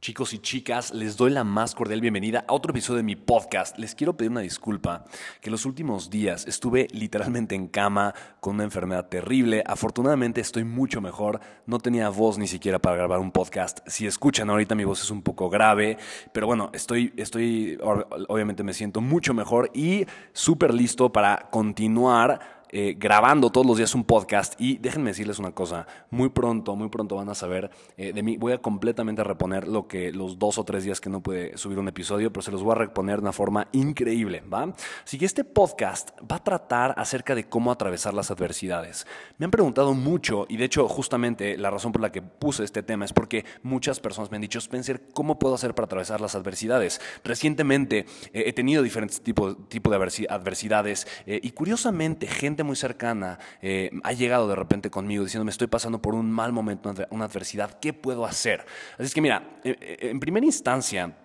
Chicos y chicas, les doy la más cordial bienvenida a otro episodio de mi podcast. Les quiero pedir una disculpa, que los últimos días estuve literalmente en cama con una enfermedad terrible. Afortunadamente estoy mucho mejor, no tenía voz ni siquiera para grabar un podcast. Si escuchan ahorita mi voz es un poco grave, pero bueno, estoy, estoy obviamente me siento mucho mejor y súper listo para continuar eh, grabando todos los días un podcast y déjenme decirles una cosa, muy pronto, muy pronto van a saber eh, de mí, voy a completamente reponer lo que los dos o tres días que no pude subir un episodio, pero se los voy a reponer de una forma increíble, ¿va? Así que este podcast va a tratar acerca de cómo atravesar las adversidades. Me han preguntado mucho y de hecho justamente la razón por la que puse este tema es porque muchas personas me han dicho, Spencer, ¿cómo puedo hacer para atravesar las adversidades? Recientemente eh, he tenido diferentes tipos tipo de adversidades y curiosamente gente muy cercana eh, ha llegado de repente conmigo diciendo, me estoy pasando por un mal momento, una adversidad, ¿qué puedo hacer? Así es que mira, eh, eh, en primera instancia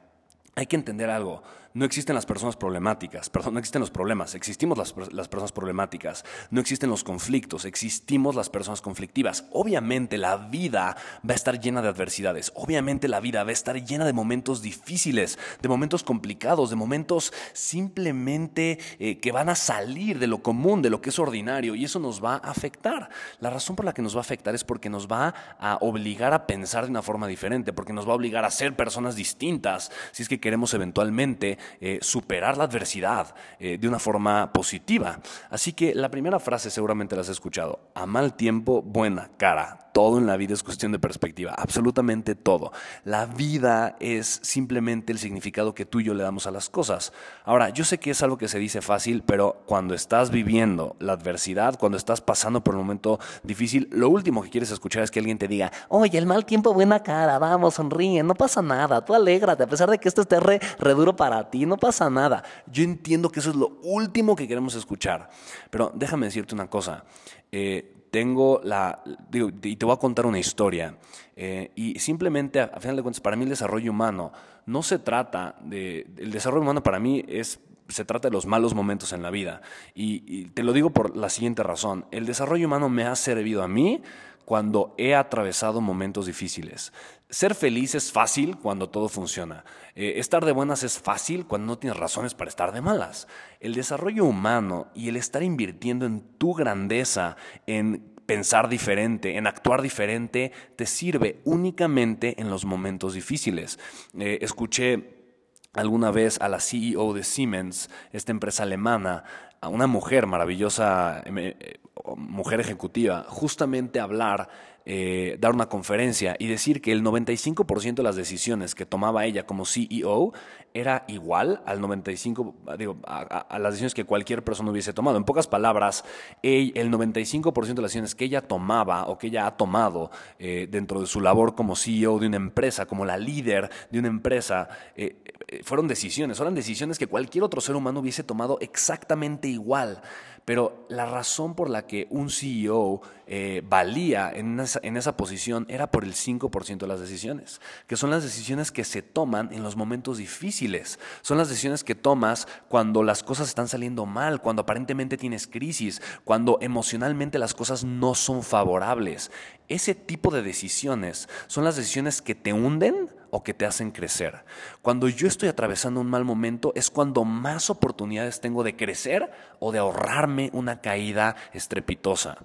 hay que entender algo no existen las personas problemáticas, perdón, no existen los problemas, existimos las, personas problemáticas, no existen los conflictos, existimos las personas conflictivas. Obviamente la vida va a estar llena de adversidades, obviamente la vida va a estar llena de momentos difíciles, de momentos complicados, de momentos simplemente eh, que van a salir de lo común, de lo que es ordinario, y eso nos va a afectar. La razón por la que nos va a afectar es porque nos va a obligar a pensar de una forma diferente, porque nos va a obligar a ser personas distintas, si es que queremos eventualmente eh, superar la adversidad eh, de una forma positiva. Así que la primera frase seguramente la has escuchado, a mal tiempo, buena cara todo en la vida es cuestión de perspectiva, absolutamente todo. La vida es simplemente el significado que tú y yo le damos a las cosas. Ahora, yo sé que es algo que se dice fácil, pero cuando estás viviendo la adversidad, cuando estás pasando por un momento difícil, lo último que quieres escuchar es que alguien te diga, oye, el mal tiempo, buena cara, vamos, sonríe, no pasa nada, tú alégrate, a pesar de que esto esté re, duro para ti, no pasa nada. Yo entiendo que eso es lo último que queremos escuchar, pero déjame decirte una cosa. Eh, tengo la, y te voy a contar una historia. Eh, y simplemente, a, final de cuentas, para mí el desarrollo humano no se trata de, el desarrollo humano para mí es se trata de los malos momentos en la vida. Y, te lo digo por la siguiente razón. El desarrollo humano me ha servido a mí cuando he atravesado momentos difíciles. Ser feliz es fácil cuando todo funciona. Eh, estar de buenas es fácil cuando no tienes razones para estar de malas. El desarrollo humano y el estar invirtiendo en tu grandeza, en pensar diferente, en actuar diferente, te sirve únicamente en los momentos difíciles. Eh, escuché alguna vez a la CEO de Siemens, esta empresa alemana, a una mujer maravillosa, eh, mujer ejecutiva, justamente hablar eh, dar una conferencia y decir que el 95% de las decisiones que tomaba ella como CEO era igual al 95, digo, a, las decisiones que cualquier persona hubiese tomado. En pocas palabras, el 95% de las decisiones que ella tomaba o que ella ha tomado eh, dentro de su labor como CEO de una empresa, como la líder de una empresa, eh, fueron decisiones, eran decisiones que cualquier otro ser humano hubiese tomado exactamente igual. Pero la razón por la que un CEO eh, valía en esa, en esa posición era por el 5% de las decisiones, que son las decisiones que se toman en los momentos difíciles, son las decisiones que tomas cuando las cosas están saliendo mal, cuando aparentemente tienes crisis, cuando emocionalmente las cosas no son favorables. Ese tipo de decisiones son las decisiones que te hunden o que te hacen crecer. Cuando yo estoy atravesando un mal momento es cuando más oportunidades tengo de crecer o de ahorrarme una caída estrepitosa.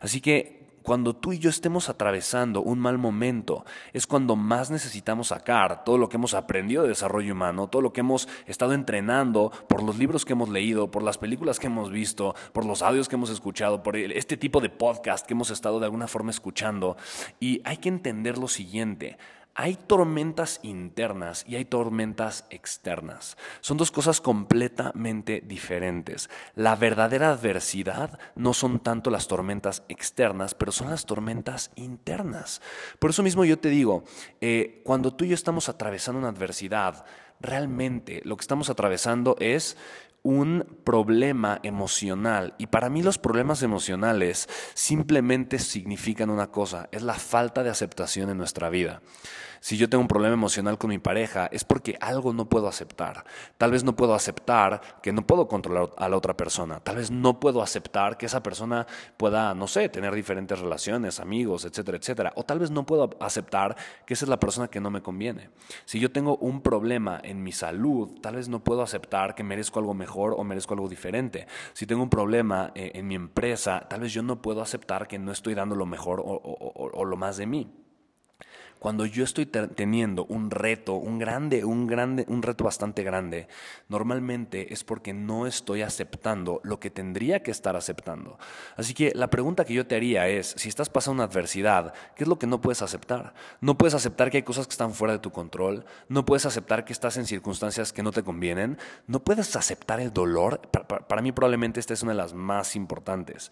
Así que cuando tú y yo estemos atravesando un mal momento, es cuando más necesitamos sacar todo lo que hemos aprendido de desarrollo humano, todo lo que hemos estado entrenando por los libros que hemos leído, por las películas que hemos visto, por los audios que hemos escuchado, por este tipo de podcast que hemos estado de alguna forma escuchando. Y hay que entender lo siguiente. Hay tormentas internas y hay tormentas externas. Son dos cosas completamente diferentes. La verdadera adversidad no son tanto las tormentas externas, pero son las tormentas internas. Por eso mismo yo te digo, eh, cuando tú y yo estamos atravesando una adversidad, realmente lo que estamos atravesando es un problema emocional. Y para mí los problemas emocionales simplemente significan una cosa, es la falta de aceptación en nuestra vida. Si yo tengo un problema emocional con mi pareja, es porque algo no puedo aceptar. Tal vez no puedo aceptar que no puedo controlar a la otra persona. Tal vez no puedo aceptar que esa persona pueda, no sé, tener diferentes relaciones, amigos, etcétera, etcétera. O tal vez no puedo aceptar que esa es la persona que no me conviene. Si yo tengo un problema en mi salud, tal vez no puedo aceptar que merezco algo mejor o merezco algo diferente. Si tengo un problema eh, en mi empresa, tal vez yo no puedo aceptar que no estoy dando lo mejor o lo más de mí. Cuando yo estoy teniendo un reto, un grande, un grande, un reto bastante grande, normalmente es porque no estoy aceptando lo que tendría que estar aceptando. Así que la pregunta que yo te haría es, si estás pasando una adversidad, ¿qué es lo que no puedes aceptar? No puedes aceptar que hay cosas que están fuera de tu control, no puedes aceptar que estás en circunstancias que no te convienen, no puedes aceptar el dolor. para mí probablemente esta es una de las más importantes.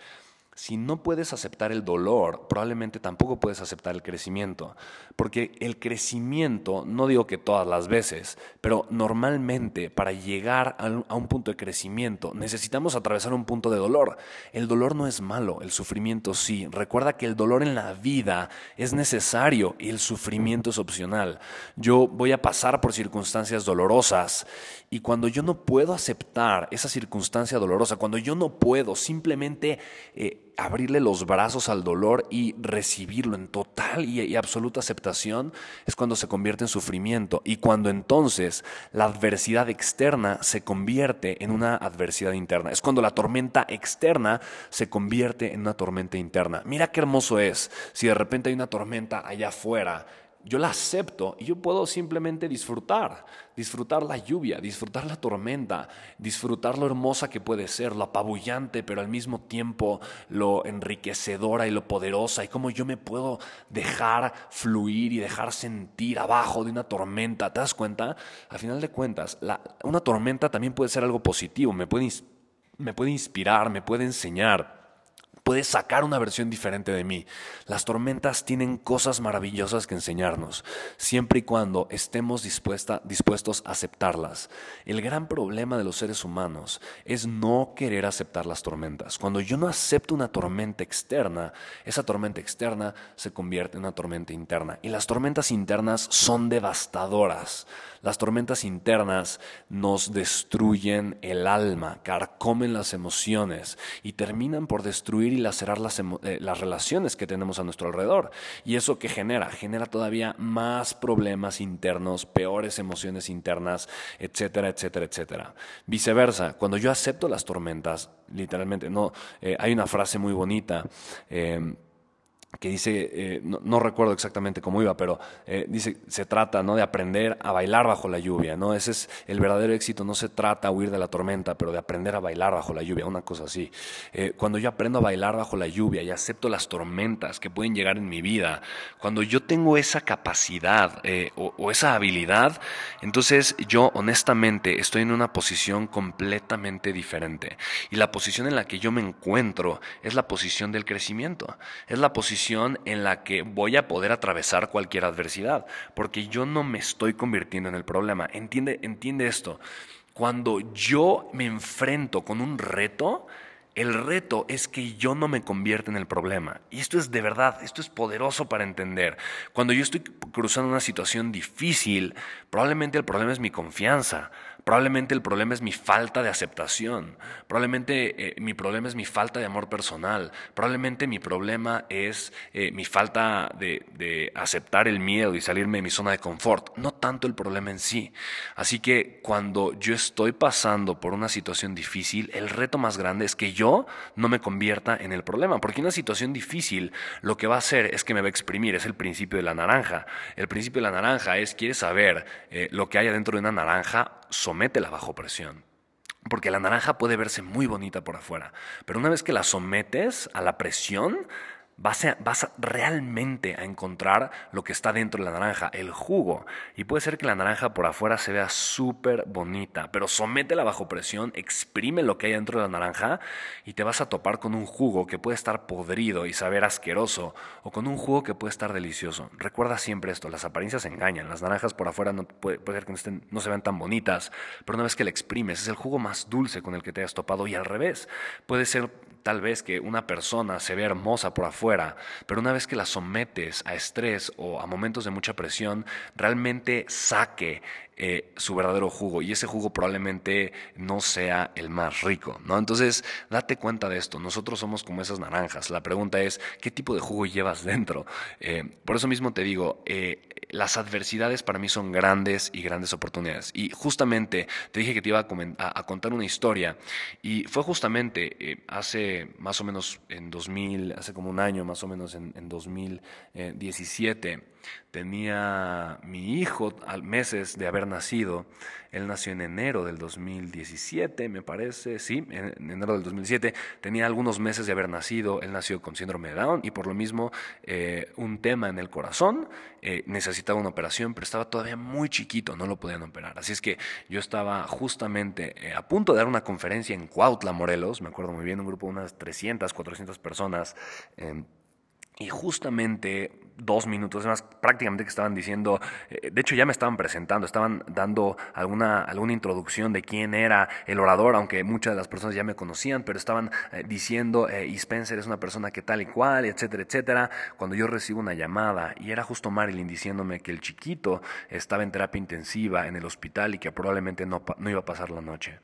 Si no puedes aceptar el dolor, probablemente tampoco puedes aceptar el crecimiento. Porque el crecimiento, no digo que todas las veces, pero normalmente para llegar a un punto de crecimiento necesitamos atravesar un punto de dolor. El dolor no es malo, el sufrimiento sí. Recuerda que el dolor en la vida es necesario y el sufrimiento es opcional. Yo voy a pasar por circunstancias dolorosas y cuando yo no puedo aceptar esa circunstancia dolorosa, cuando yo no puedo simplemente... Eh, abrirle los brazos al dolor y recibirlo en total y, absoluta aceptación es cuando se convierte en sufrimiento y cuando entonces la adversidad externa se convierte en una adversidad interna. Es cuando la tormenta externa se convierte en una tormenta interna. Mira qué hermoso es si de repente hay una tormenta allá afuera yo la acepto y yo puedo simplemente disfrutar, disfrutar la lluvia, disfrutar la tormenta, disfrutar lo hermosa que puede ser, lo apabullante, pero al mismo tiempo lo enriquecedora y lo poderosa, y cómo yo me puedo dejar fluir y dejar sentir abajo de una tormenta. ¿Te das cuenta? Al final de cuentas, una tormenta también puede ser algo positivo, me puede, me puede inspirar, me puede enseñar puedes sacar una versión diferente de mí. Las tormentas tienen cosas maravillosas que enseñarnos, siempre y cuando estemos dispuestos a aceptarlas. El gran problema de los seres humanos es no querer aceptar las tormentas. Cuando yo no acepto una tormenta externa, esa tormenta externa se convierte en una tormenta interna. Y las tormentas internas son devastadoras. Las tormentas internas nos destruyen el alma, carcomen las emociones y terminan por destruir y lacerar las, eh, las relaciones que tenemos a nuestro alrededor. ¿Y eso qué genera? Genera todavía más problemas internos, peores emociones internas, etcétera, etcétera, etcétera. Viceversa, cuando yo acepto las tormentas, literalmente, no, eh, hay una frase muy bonita. Eh, que dice, eh, no, recuerdo exactamente cómo iba, pero eh, dice, se trata ¿no? de aprender a bailar bajo la lluvia, ¿no? Ese es el verdadero éxito, no se trata de huir de la tormenta, pero de aprender a bailar bajo la lluvia, una cosa así. Eh, cuando yo aprendo a bailar bajo la lluvia y acepto las tormentas que pueden llegar en mi vida, cuando yo tengo esa capacidad o, o esa habilidad, entonces yo honestamente estoy en una posición completamente diferente. Y la posición en la que yo me encuentro es la posición del crecimiento, es la posición en la que voy a poder atravesar cualquier adversidad, porque yo no me estoy convirtiendo en el problema. Entiende, entiende esto. Cuando yo me enfrento con un reto, el reto es que yo no me convierta en el problema. Y esto es de verdad, esto es poderoso para entender. Cuando yo estoy cruzando una situación difícil, probablemente el problema es mi confianza. Probablemente el problema es mi falta de aceptación. Probablemente eh, mi problema es mi falta de amor personal. Probablemente mi problema es eh, mi falta de, aceptar el miedo y salirme de mi zona de confort. No tanto el problema en sí. Así que cuando yo estoy pasando por una situación difícil, el reto más grande es que yo no me convierta en el problema. Porque una situación difícil lo que va a hacer es que me va a exprimir. Es el principio de la naranja. El principio de la naranja es, quieres saber eh, lo que hay adentro de una naranja, sométela bajo presión. Porque la naranja puede verse muy bonita por afuera, pero una vez que la sometes a la presión, vas a, vas realmente a encontrar lo que está dentro de la naranja, el jugo. Y puede ser que la naranja por afuera se vea súper bonita, pero sométela bajo presión, exprime lo que hay dentro de la naranja y te vas a topar con un jugo que puede estar podrido y saber asqueroso, o con un jugo que puede estar delicioso. Recuerda siempre esto, las apariencias engañan, las naranjas por afuera no puede, ser que no, no se vean tan bonitas, pero una vez que la exprimes es el jugo más dulce con el que te hayas topado y al revés, puede ser tal vez que una persona se vea hermosa por afuera, pero una vez que la sometes a estrés o a momentos de mucha presión, realmente saque eh, su verdadero jugo y ese jugo probablemente no sea el más rico, ¿no? Entonces, date cuenta de esto. Nosotros somos como esas naranjas. La pregunta es, ¿qué tipo de jugo llevas dentro? Eh, por eso mismo te digo, eh, las adversidades para mí son grandes y grandes oportunidades. Y justamente te dije que te iba a, contar una historia y fue justamente hace más o menos en 2000, hace como un año más o menos en, en 2017 Tenía mi hijo al meses de haber nacido. Él nació en enero del 2017, me parece, sí, en enero del 2017. Tenía algunos meses de haber nacido. Él nació con síndrome de Down y por lo mismo eh, un tema en el corazón. Eh, necesitaba una operación, pero estaba todavía muy chiquito, no lo podían operar. Así es que yo estaba justamente eh, a punto de dar una conferencia en Cuautla, Morelos. Me acuerdo muy bien, un grupo de unas 300, 400 personas. Y justamente dos minutos, más prácticamente que estaban diciendo, eh, de hecho ya me estaban presentando, estaban dando alguna, alguna introducción de quién era el orador, aunque muchas de las personas ya me conocían, pero estaban eh, diciendo, eh, y Spencer es una persona que tal y cual, etcétera, etcétera, cuando yo recibo una llamada y era justo Marilyn diciéndome que el chiquito estaba en terapia intensiva en el hospital y que probablemente no, no iba a pasar la noche.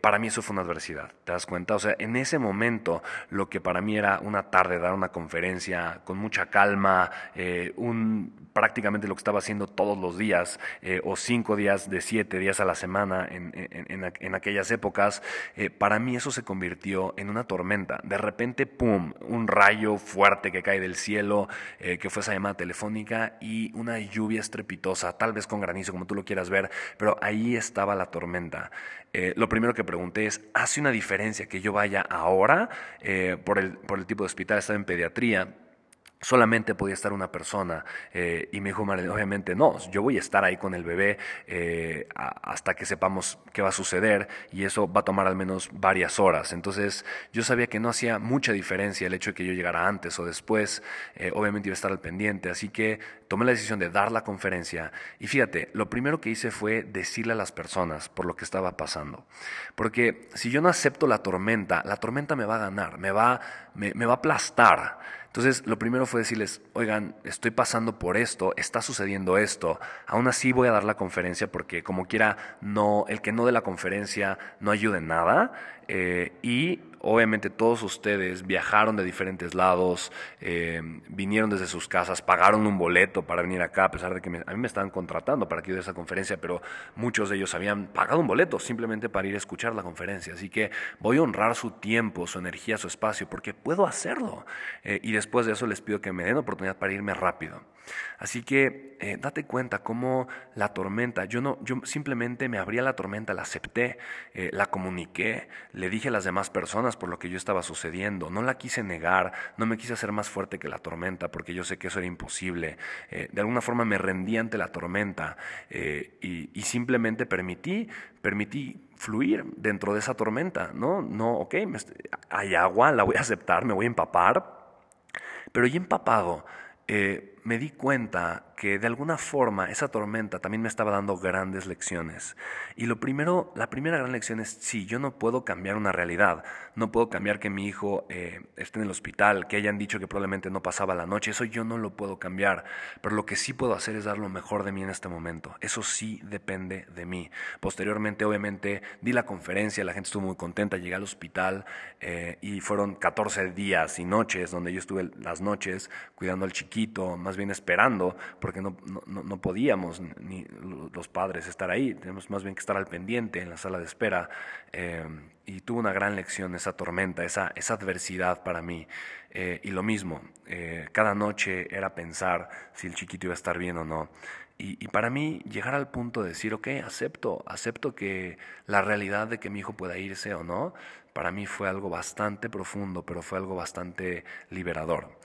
para mí eso fue una adversidad, ¿te das cuenta? O sea, en ese momento lo que para mí era una tarde, dar una conferencia con mucha calma, eh, un, prácticamente lo que estaba haciendo todos los días, eh, o cinco días de siete días a la semana en, en, aquellas épocas, eh, para mí eso se convirtió en una tormenta. De repente, ¡pum!, un rayo fuerte que cae del cielo, que fue esa llamada telefónica, y una lluvia estrepitosa, tal vez con granizo, como tú lo quieras ver, pero ahí estaba la tormenta. Lo primero que pregunté es, ¿hace una diferencia que yo vaya ahora por, el, por el tipo de hospital? Estaba en pediatría solamente podía estar una persona. Eh, y me dijo Marilyn, obviamente no, yo voy a estar ahí con el bebé eh, hasta que sepamos qué va a suceder y eso va a tomar al menos varias horas. Entonces yo sabía que no hacía mucha diferencia el hecho de que yo llegara antes o después, eh, obviamente iba a estar al pendiente, así que tomé la decisión de dar la conferencia y fíjate, lo primero que hice fue decirle a las personas por lo que estaba pasando. Porque si yo no acepto la tormenta, la tormenta me va a ganar, me va, me va a aplastar. Entonces, lo primero fue decirles, oigan, estoy pasando por esto, está sucediendo esto, aún así voy a dar la conferencia porque como quiera, no, el que no dé la conferencia no ayuda en nada. Eh, y obviamente todos ustedes viajaron de diferentes lados, eh, vinieron desde sus casas, pagaron un boleto para venir acá, a pesar de que a mí me estaban contratando para que yo dé esa conferencia, pero muchos de ellos habían pagado un boleto simplemente para ir a escuchar la conferencia. Así que voy a honrar su tiempo, su energía, su espacio, porque puedo hacerlo. Eh, y después de eso les pido que me den oportunidad para irme rápido. Así que eh, date cuenta cómo la tormenta, yo no, yo simplemente me abrí a la tormenta, la acepté, eh, la comuniqué, le dije a las demás personas por lo que yo estaba sucediendo, no la quise negar, no me quise hacer más fuerte que la tormenta porque yo sé que eso era imposible. Eh, de alguna forma me rendí ante la tormenta y, y, simplemente permití, permití fluir dentro de esa tormenta, ¿no? No, ok, hay agua, la voy a aceptar, me voy a empapar, pero ya empapado, me di cuenta que de alguna forma esa tormenta también me estaba dando grandes lecciones. Y lo primero, la primera gran lección es, sí, yo no puedo cambiar una realidad, no puedo cambiar que mi hijo eh, esté en el hospital, que hayan dicho que probablemente no pasaba la noche, eso yo no lo puedo cambiar, pero lo que sí puedo hacer es dar lo mejor de mí en este momento, eso sí depende de mí. Posteriormente, obviamente, di la conferencia, la gente estuvo muy contenta, llegué al hospital eh, y fueron 14 días y noches donde yo estuve las noches cuidando al chiquito, más bien esperando, porque no, no, podíamos ni los padres estar ahí, tenemos más bien que estar al pendiente en la sala de espera. Eh, y tuvo una gran lección esa tormenta, esa, esa adversidad para mí. Eh, y lo mismo, eh, cada noche era pensar si el chiquito iba a estar bien o no. Y, y, para mí llegar al punto de decir, ok, acepto, acepto que la realidad de que mi hijo pueda irse o no, para mí fue algo bastante profundo, pero fue algo bastante liberador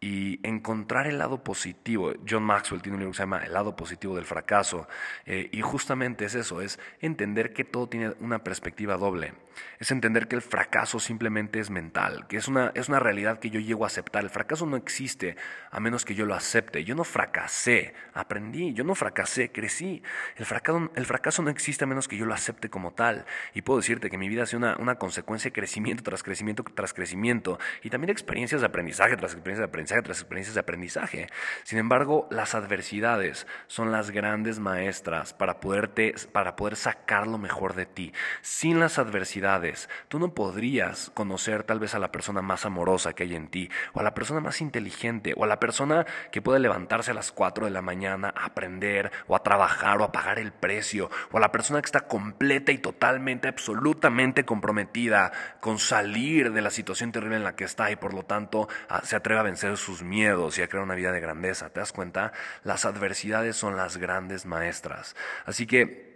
y encontrar el lado positivo. John Maxwell tiene un libro que se llama El lado positivo del fracaso eh, y justamente es eso, es entender que todo tiene una perspectiva doble, es entender que el fracaso simplemente es mental, que es una, es una realidad que yo llego a aceptar. El fracaso no existe a menos que yo lo acepte. Yo no fracasé, aprendí, yo no fracasé, crecí. El fracaso, el fracaso no existe a menos que yo lo acepte como tal. Y puedo decirte que mi vida ha sido una, una consecuencia de crecimiento tras crecimiento tras crecimiento y también experiencias de aprendizaje tras experiencias de aprendizaje tras experiencias de aprendizaje. Sin embargo, las adversidades son las grandes maestras para, poderte, para poder sacar lo mejor de ti. Sin las adversidades, tú no podrías conocer tal vez a la persona más amorosa que hay en ti, o a la persona más inteligente, o a la persona que puede levantarse a las 4 de la mañana a aprender, o a trabajar, o a pagar el precio, o a la persona que está completa y totalmente, absolutamente comprometida con salir de la situación terrible en la que está y por lo tanto se atreve a vencer sus miedos y a crear una vida de grandeza. ¿Te das cuenta? Las adversidades son las grandes maestras. Así que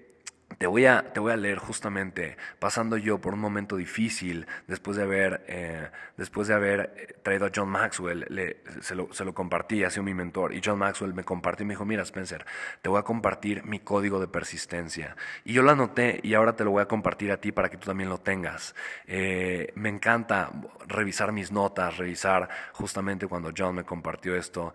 te voy, a, te voy a leer justamente, pasando yo por un momento difícil, después de haber, eh, después de haber eh, traído a John Maxwell, le, se, lo, se, lo, compartí, ha sido mi mentor, y John Maxwell me compartió y me dijo, mira Spencer, te voy a compartir mi código de persistencia. Y yo lo anoté y ahora te lo voy a compartir a ti para que tú también lo tengas. Eh, me encanta revisar mis notas, revisar justamente cuando John me compartió esto,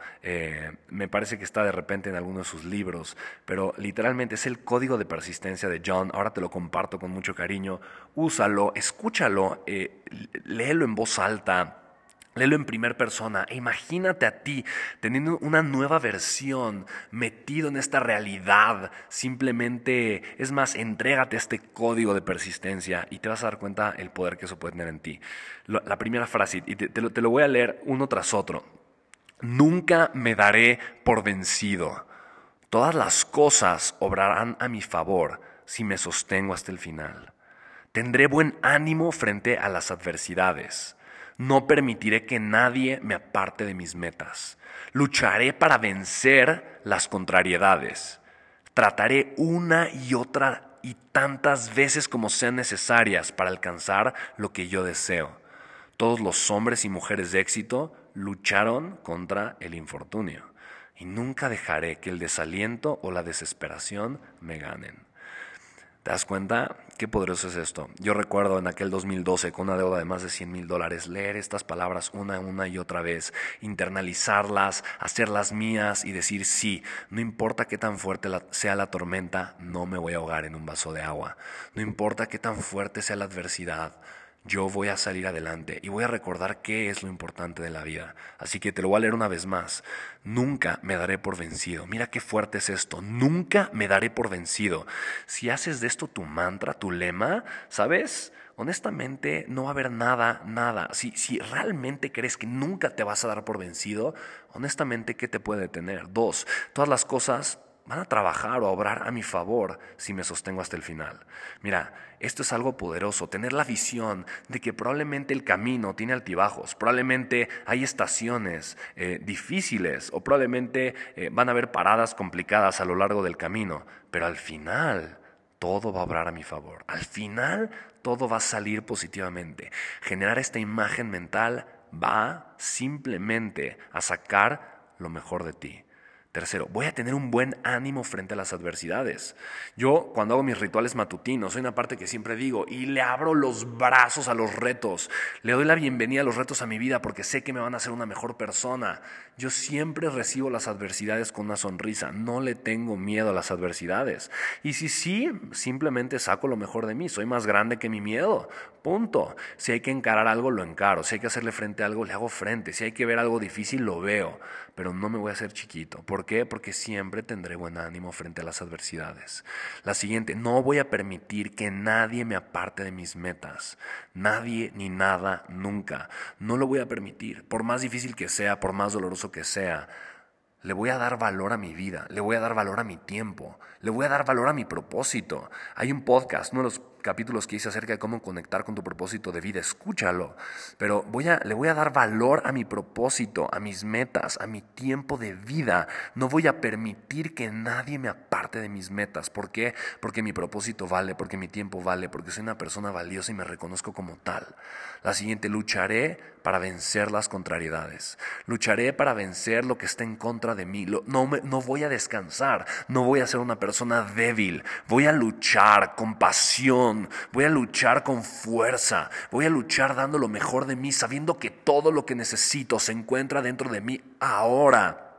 me parece que está de repente en alguno de sus libros, pero literalmente es el código de persistencia de John, ahora te lo comparto con mucho cariño, úsalo, escúchalo, eh, léelo en voz alta. Léelo en primera persona e imagínate a ti teniendo una nueva versión, metido en esta realidad. Simplemente, es más, entrégate este código de persistencia y te vas a dar cuenta el poder que eso puede tener en ti. La primera frase, y te, lo, te lo voy a leer uno tras otro. Nunca me daré por vencido. Todas las cosas obrarán a mi favor si me sostengo hasta el final. Tendré buen ánimo frente a las adversidades. No permitiré que nadie me aparte de mis metas. Lucharé para vencer las contrariedades. Trataré una y otra y tantas veces como sean necesarias para alcanzar lo que yo deseo. Todos los hombres y mujeres de éxito lucharon contra el infortunio. Y nunca dejaré que el desaliento o la desesperación me ganen. ¿Te das cuenta? Qué poderoso es esto. Yo recuerdo en aquel 2012 con una deuda de más de 100 mil dólares leer estas palabras una, una y otra vez, internalizarlas, hacerlas mías y decir sí, no importa qué tan fuerte sea la tormenta, no me voy a ahogar en un vaso de agua. No importa qué tan fuerte sea la adversidad, yo voy a salir adelante y voy a recordar qué es lo importante de la vida. Así que te lo voy a leer una vez más. Nunca me daré por vencido. Mira qué fuerte es esto. Nunca me daré por vencido. Si haces de esto tu mantra, tu lema, ¿sabes? Honestamente, no va a haber nada, nada. Si, si realmente crees que nunca te vas a dar por vencido, honestamente, ¿qué te puede detener? Dos, todas las cosas van a trabajar o a obrar a mi favor si me sostengo hasta el final. Mira, esto es algo poderoso, tener la visión de que probablemente el camino tiene altibajos, probablemente hay estaciones eh, difíciles o probablemente eh, van a haber paradas complicadas a lo largo del camino, pero al final todo va a obrar a mi favor. Al final todo va a salir positivamente. Generar esta imagen mental va simplemente a sacar lo mejor de ti. Tercero, voy a tener un buen ánimo frente a las adversidades. Yo cuando hago mis rituales matutinos, soy una parte que siempre digo, y le abro los brazos a los retos, le doy la bienvenida a los retos a mi vida porque sé que me van a hacer una mejor persona. Yo siempre recibo las adversidades con una sonrisa, no le tengo miedo a las adversidades. Y si sí, simplemente saco lo mejor de mí, soy más grande que mi miedo, punto. Si hay que encarar algo, lo encaro, si hay que hacerle frente a algo, le hago frente, si hay que ver algo difícil, lo veo, pero no me voy a hacer chiquito. ¿Por qué? Porque siempre tendré buen ánimo frente a las adversidades. La siguiente, no voy a permitir que nadie me aparte de mis metas. Nadie ni nada, nunca. No lo voy a permitir. Por más difícil que sea, por más doloroso que sea, le voy a dar valor a mi vida, le voy a dar valor a mi tiempo, le voy a dar valor a mi propósito. Hay un podcast, uno de los capítulos que hice acerca de cómo conectar con tu propósito de vida, escúchalo. Pero voy a, le voy a dar valor a mi propósito, a mis metas, a mi tiempo de vida. No voy a permitir que nadie me aparte de mis metas. ¿Por qué? Porque mi propósito vale, porque mi tiempo vale, porque soy una persona valiosa y me reconozco como tal. La siguiente, lucharé para vencer las contrariedades. Lucharé para vencer lo que está en contra de mí. No, no voy a descansar, no voy a ser una persona débil. Voy a luchar con pasión voy a luchar con fuerza, voy a luchar dando lo mejor de mí, sabiendo que todo lo que necesito se encuentra dentro de mí ahora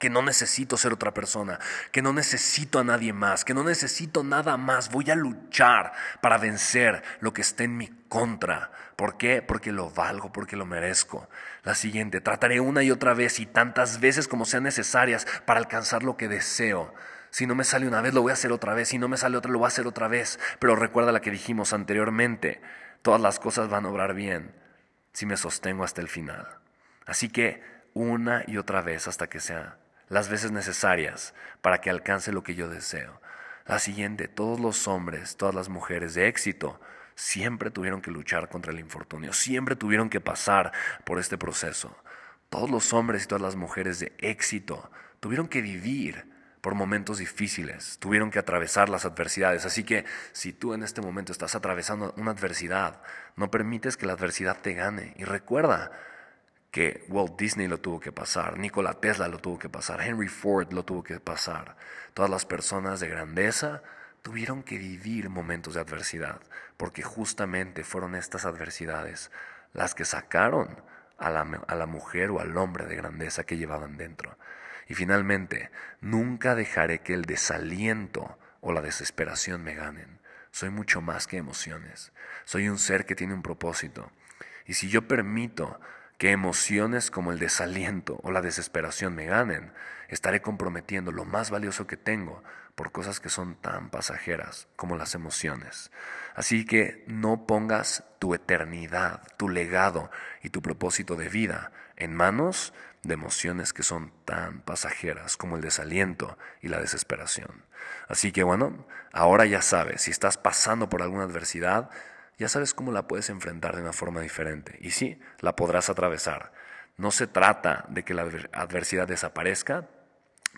que no necesito ser otra persona, que no necesito a nadie más, que no necesito nada más. Voy a luchar para vencer lo que esté en mi contra. ¿Por qué? Porque lo valgo, porque lo merezco. La siguiente, trataré una y otra vez y tantas veces como sean necesarias para alcanzar lo que deseo. Si no me sale una vez, lo voy a hacer otra vez. Si no me sale otra, lo voy a hacer otra vez. Pero recuerda la que dijimos anteriormente. Todas las cosas van a obrar bien si me sostengo hasta el final. Así que una y otra vez hasta que sea las veces necesarias para que alcance lo que yo deseo. La siguiente, todos los hombres, todas las mujeres de éxito siempre tuvieron que luchar contra el infortunio, siempre tuvieron que pasar por este proceso. Todos los hombres y todas las mujeres de éxito tuvieron que vivir por momentos difíciles, tuvieron que atravesar las adversidades. Así que si tú en este momento estás atravesando una adversidad, no permites que la adversidad te gane. Y recuerda que Walt Disney lo tuvo que pasar, Nikola Tesla lo tuvo que pasar, Henry Ford lo tuvo que pasar. Todas las personas de grandeza tuvieron que vivir momentos de adversidad, porque justamente fueron estas adversidades las que sacaron a la, a la mujer o al hombre de grandeza que llevaban dentro. Y finalmente, nunca dejaré que el desaliento o la desesperación me ganen. Soy mucho más que emociones. Soy un ser que tiene un propósito. Y si yo permito que emociones como el desaliento o la desesperación me ganen, estaré comprometiendo lo más valioso que tengo por cosas que son tan pasajeras como las emociones. Así que no pongas tu eternidad, tu legado y tu propósito de vida en manos de emociones que son tan pasajeras como el desaliento y la desesperación. Así que bueno, ahora ya sabes, si estás pasando por alguna adversidad, ya sabes cómo la puedes enfrentar de una forma diferente. Y sí, la podrás atravesar. No se trata de que la adversidad desaparezca,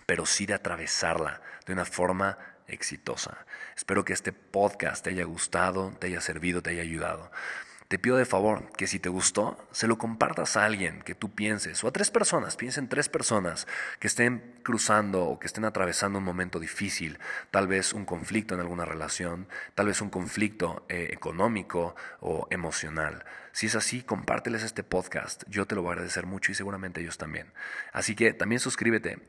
pero sí de atravesarla de una forma exitosa. Espero que este podcast te haya gustado, te haya servido, te haya ayudado. Te pido de favor que si te gustó, se lo compartas a alguien que tú pienses, o a tres personas, piensen tres personas que estén cruzando o que estén atravesando un momento difícil, tal vez un conflicto en alguna relación, tal vez un conflicto eh, económico o emocional. Si es así, compárteles este podcast. Yo te lo voy a agradecer mucho y seguramente ellos también. Así que también suscríbete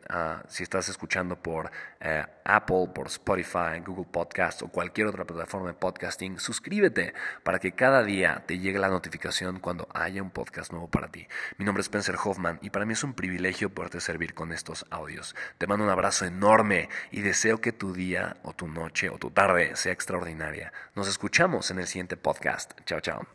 si estás escuchando por eh, Apple, por Spotify, Google Podcast o cualquier otra plataforma de podcasting. Suscríbete para que cada día te llegue la notificación cuando haya un podcast nuevo para ti. Mi nombre es Spencer Hoffman y para mí es un privilegio poderte servir con estos audios. Te mando un abrazo enorme y deseo que tu día o tu noche o tu tarde sea extraordinaria. Nos escuchamos en el siguiente podcast. Chao, chao.